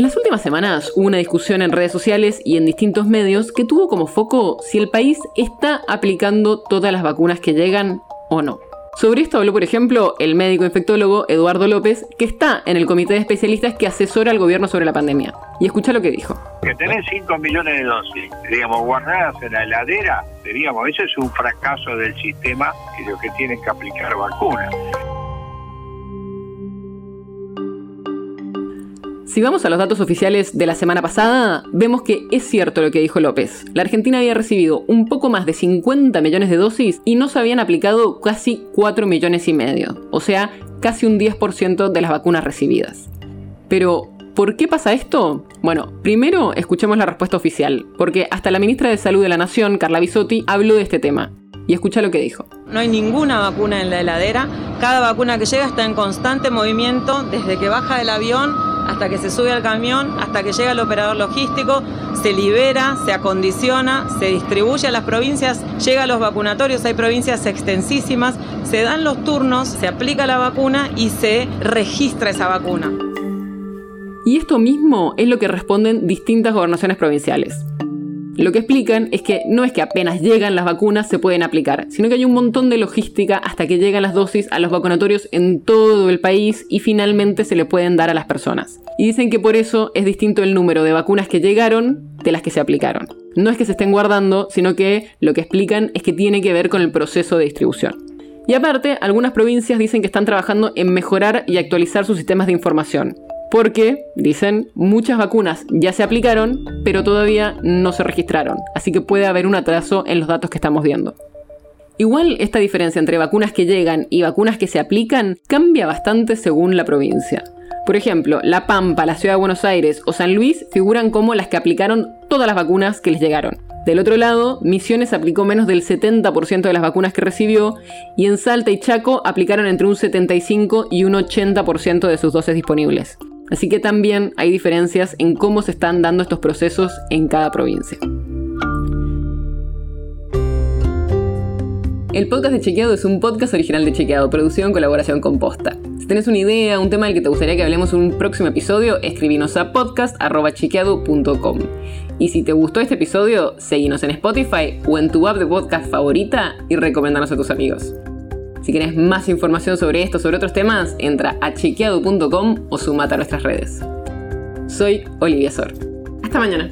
En las últimas semanas hubo una discusión en redes sociales y en distintos medios que tuvo como foco si el país está aplicando todas las vacunas que llegan o no. Sobre esto habló, por ejemplo, el médico infectólogo Eduardo López, que está en el comité de especialistas que asesora al gobierno sobre la pandemia. Y escucha lo que dijo. Que tenés 5 millones de dosis, digamos, guardadas en la heladera, diríamos, eso es un fracaso del sistema y que tienen que aplicar vacunas. Si vamos a los datos oficiales de la semana pasada, vemos que es cierto lo que dijo López. La Argentina había recibido un poco más de 50 millones de dosis y no se habían aplicado casi 4 millones y medio, o sea, casi un 10% de las vacunas recibidas. Pero, ¿por qué pasa esto? Bueno, primero escuchemos la respuesta oficial, porque hasta la ministra de Salud de la Nación, Carla Bisotti, habló de este tema. Y escucha lo que dijo. No hay ninguna vacuna en la heladera. Cada vacuna que llega está en constante movimiento desde que baja del avión hasta que se sube al camión, hasta que llega el operador logístico, se libera, se acondiciona, se distribuye a las provincias, llega a los vacunatorios, hay provincias extensísimas, se dan los turnos, se aplica la vacuna y se registra esa vacuna. Y esto mismo es lo que responden distintas gobernaciones provinciales. Lo que explican es que no es que apenas llegan las vacunas se pueden aplicar, sino que hay un montón de logística hasta que llegan las dosis a los vacunatorios en todo el país y finalmente se le pueden dar a las personas. Y dicen que por eso es distinto el número de vacunas que llegaron de las que se aplicaron. No es que se estén guardando, sino que lo que explican es que tiene que ver con el proceso de distribución. Y aparte, algunas provincias dicen que están trabajando en mejorar y actualizar sus sistemas de información porque, dicen, muchas vacunas ya se aplicaron, pero todavía no se registraron, así que puede haber un atraso en los datos que estamos viendo. Igual esta diferencia entre vacunas que llegan y vacunas que se aplican cambia bastante según la provincia. Por ejemplo, La Pampa, la Ciudad de Buenos Aires o San Luis figuran como las que aplicaron todas las vacunas que les llegaron. Del otro lado, Misiones aplicó menos del 70% de las vacunas que recibió y en Salta y Chaco aplicaron entre un 75 y un 80% de sus dosis disponibles. Así que también hay diferencias en cómo se están dando estos procesos en cada provincia. El podcast de Chequeado es un podcast original de Chequeado, producido en colaboración con Posta. Si tenés una idea, un tema del que te gustaría que hablemos en un próximo episodio, escribinos a podcast.chequeado.com. Y si te gustó este episodio, seguinos en Spotify o en tu app de podcast favorita y recomendanos a tus amigos. Si quieres más información sobre esto, sobre otros temas, entra a chequeado.com o sumate a nuestras redes. Soy Olivia Sor. Hasta mañana.